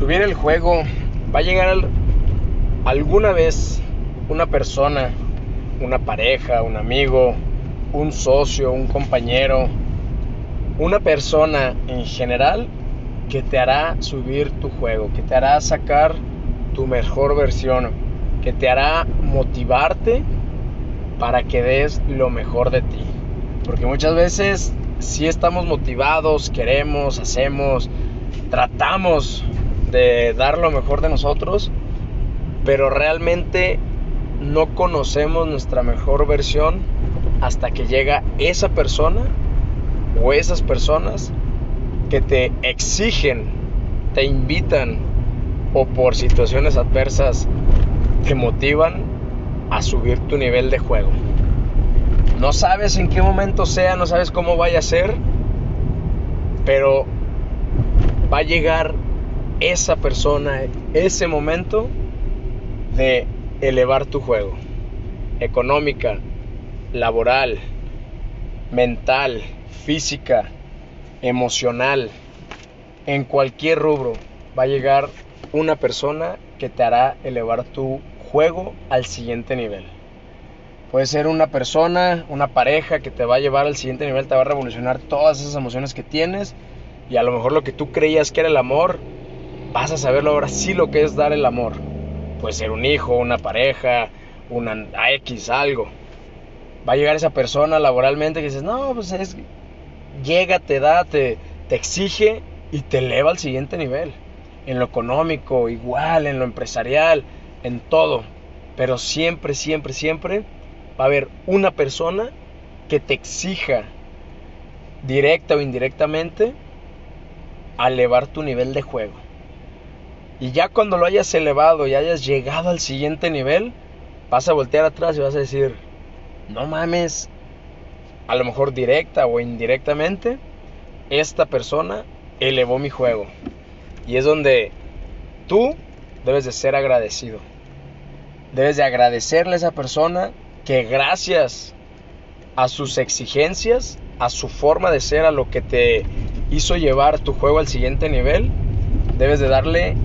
subir el juego, va a llegar alguna vez una persona, una pareja, un amigo, un socio, un compañero, una persona en general que te hará subir tu juego, que te hará sacar tu mejor versión, que te hará motivarte para que des lo mejor de ti. Porque muchas veces si estamos motivados, queremos, hacemos, tratamos de dar lo mejor de nosotros, pero realmente no conocemos nuestra mejor versión hasta que llega esa persona o esas personas que te exigen, te invitan o por situaciones adversas te motivan a subir tu nivel de juego. No sabes en qué momento sea, no sabes cómo vaya a ser, pero va a llegar esa persona, ese momento de elevar tu juego. Económica, laboral, mental, física, emocional, en cualquier rubro va a llegar una persona que te hará elevar tu juego al siguiente nivel. Puede ser una persona, una pareja que te va a llevar al siguiente nivel, te va a revolucionar todas esas emociones que tienes y a lo mejor lo que tú creías que era el amor, vas a saberlo ahora sí lo que es dar el amor. Puede ser un hijo, una pareja, una X, algo. Va a llegar esa persona laboralmente que dices, no, pues es, llega, te da, te, te exige y te eleva al siguiente nivel. En lo económico, igual, en lo empresarial, en todo. Pero siempre, siempre, siempre va a haber una persona que te exija directa o indirectamente a elevar tu nivel de juego. Y ya cuando lo hayas elevado y hayas llegado al siguiente nivel, vas a voltear atrás y vas a decir, no mames, a lo mejor directa o indirectamente, esta persona elevó mi juego. Y es donde tú debes de ser agradecido. Debes de agradecerle a esa persona que gracias a sus exigencias, a su forma de ser, a lo que te hizo llevar tu juego al siguiente nivel, debes de darle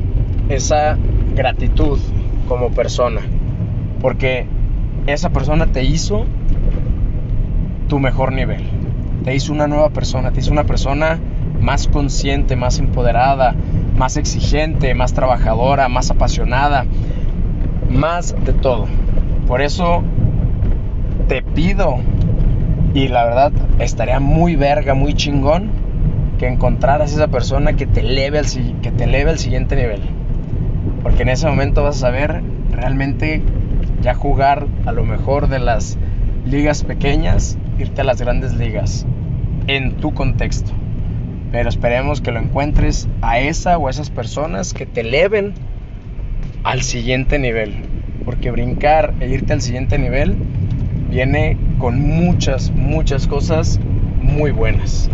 esa gratitud como persona. Porque esa persona te hizo tu mejor nivel. Te hizo una nueva persona, te hizo una persona más consciente, más empoderada, más exigente, más trabajadora, más apasionada, más de todo. Por eso te pido, y la verdad estaría muy verga, muy chingón, que encontraras esa persona que te eleve al, que te eleve al siguiente nivel. Porque en ese momento vas a saber realmente ya jugar a lo mejor de las ligas pequeñas, irte a las grandes ligas, en tu contexto. Pero esperemos que lo encuentres a esa o a esas personas que te eleven al siguiente nivel. Porque brincar e irte al siguiente nivel viene con muchas, muchas cosas muy buenas.